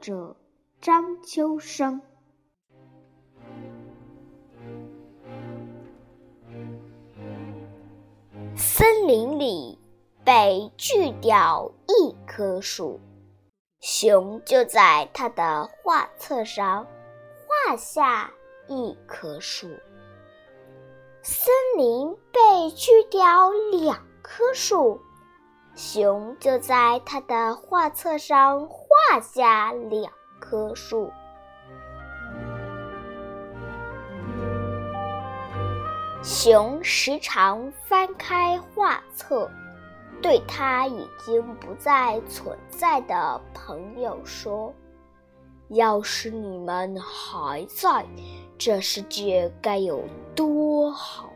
者张秋生。森林里被锯掉一棵树，熊就在他的画册上画下一棵树。森林被锯掉两棵树。熊就在他的画册上画下两棵树。熊时常翻开画册，对他已经不再存在的朋友说：“要是你们还在，这世界该有多好！”